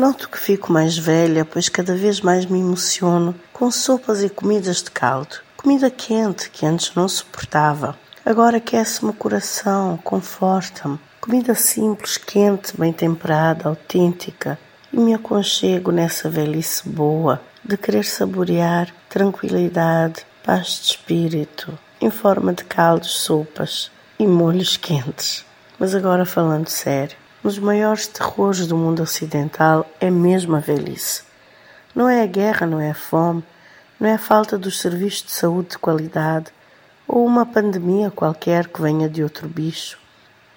Noto que fico mais velha, pois cada vez mais me emociono com sopas e comidas de caldo. Comida quente que antes não suportava. Agora aquece-me o coração, conforta-me. Comida simples, quente, bem temperada, autêntica. E me aconchego nessa velhice boa de querer saborear tranquilidade, paz de espírito, em forma de caldos, sopas e molhos quentes. Mas agora falando sério, um dos maiores terrores do mundo ocidental é mesmo a velhice. Não é a guerra, não é a fome, não é a falta dos serviços de saúde de qualidade ou uma pandemia qualquer que venha de outro bicho.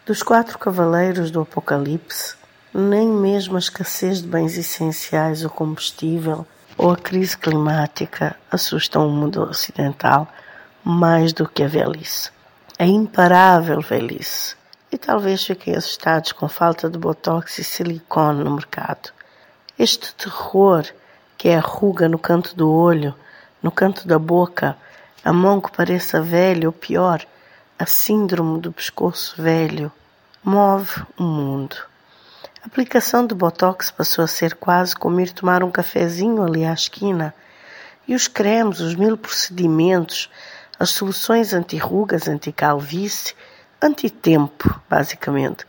Dos quatro cavaleiros do Apocalipse, nem mesmo a escassez de bens essenciais ou combustível ou a crise climática assustam o mundo ocidental mais do que a velhice. A imparável velhice e talvez fiquem assustados com falta de botox e silicone no mercado. Este terror, que é a ruga no canto do olho, no canto da boca, a mão que pareça velha ou pior, a síndrome do pescoço velho, move o mundo. A aplicação de botox passou a ser quase como ir tomar um cafezinho ali à esquina. E os cremes, os mil procedimentos, as soluções anti-rugas, anti-calvície, antitempo, basicamente,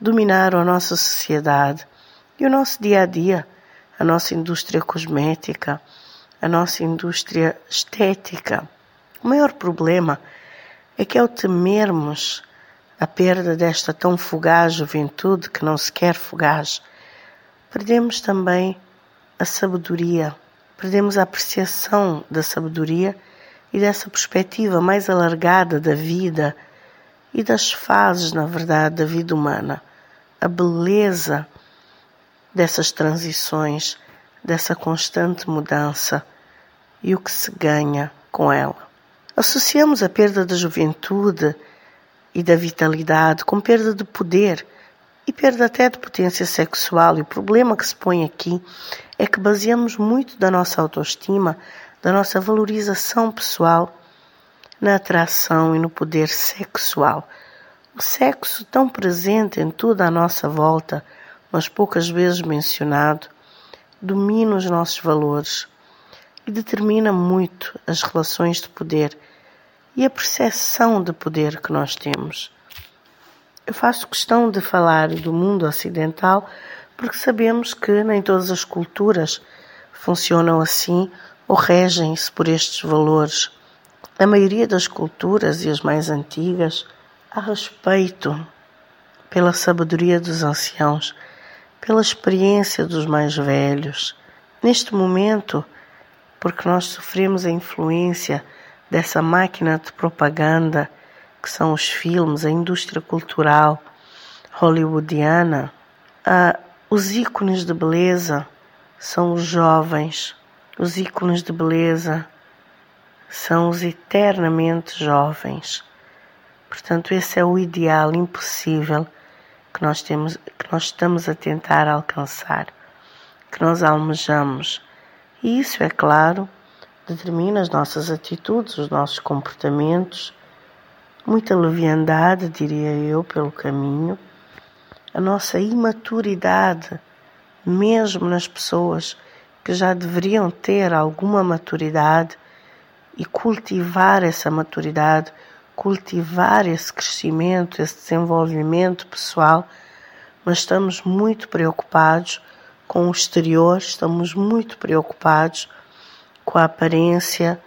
dominaram a nossa sociedade e o nosso dia a dia, a nossa indústria cosmética, a nossa indústria estética. O maior problema é que ao temermos a perda desta tão fugaz juventude que não se quer fugaz, perdemos também a sabedoria, perdemos a apreciação da sabedoria e dessa perspectiva mais alargada da vida e das fases, na verdade, da vida humana. A beleza dessas transições, dessa constante mudança e o que se ganha com ela. Associamos a perda da juventude e da vitalidade com perda de poder e perda até de potência sexual. E o problema que se põe aqui é que baseamos muito da nossa autoestima, da nossa valorização pessoal na atração e no poder sexual. O sexo tão presente em toda a nossa volta, mas poucas vezes mencionado, domina os nossos valores e determina muito as relações de poder e a percepção de poder que nós temos. Eu faço questão de falar do mundo ocidental porque sabemos que nem todas as culturas funcionam assim ou regem-se por estes valores. A maioria das culturas e as mais antigas há respeito pela sabedoria dos anciãos, pela experiência dos mais velhos. Neste momento, porque nós sofremos a influência dessa máquina de propaganda que são os filmes, a indústria cultural hollywoodiana, ah, os ícones de beleza são os jovens, os ícones de beleza são os eternamente jovens. Portanto, esse é o ideal impossível que nós temos, que nós estamos a tentar alcançar, que nós almejamos. E isso, é claro, determina as nossas atitudes, os nossos comportamentos, muita leviandade, diria eu, pelo caminho, a nossa imaturidade, mesmo nas pessoas que já deveriam ter alguma maturidade, e cultivar essa maturidade, cultivar esse crescimento, esse desenvolvimento pessoal, mas estamos muito preocupados com o exterior, estamos muito preocupados com a aparência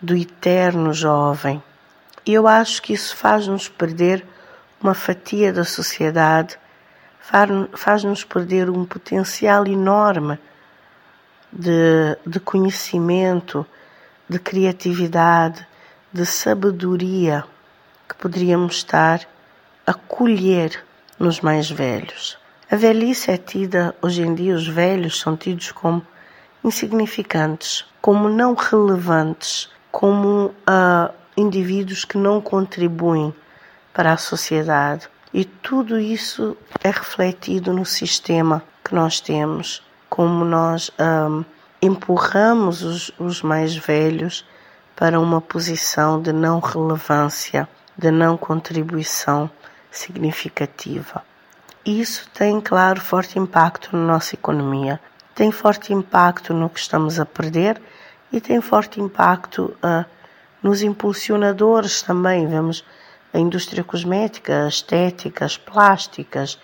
do eterno jovem. E eu acho que isso faz-nos perder uma fatia da sociedade, faz-nos perder um potencial enorme de, de conhecimento, de criatividade, de sabedoria que poderíamos estar a colher nos mais velhos. A velhice é tida, hoje em dia, os velhos são tidos como insignificantes, como não relevantes, como uh, indivíduos que não contribuem para a sociedade. E tudo isso é refletido no sistema que nós temos, como nós ah, empurramos os, os mais velhos para uma posição de não relevância, de não contribuição significativa. Isso tem, claro, forte impacto na nossa economia. Tem forte impacto no que estamos a perder e tem forte impacto uh, nos impulsionadores também. Vemos a indústria cosmética, a estética, as plásticas,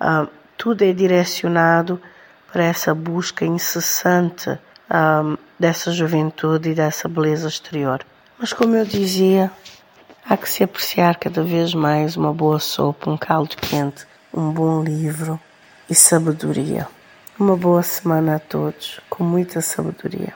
uh, tudo é direcionado para essa busca incessante uh, dessa juventude e dessa beleza exterior. Mas, como eu dizia, há que se apreciar cada vez mais uma boa sopa, um caldo quente, um bom livro e sabedoria. Uma boa semana a todos, com muita sabedoria.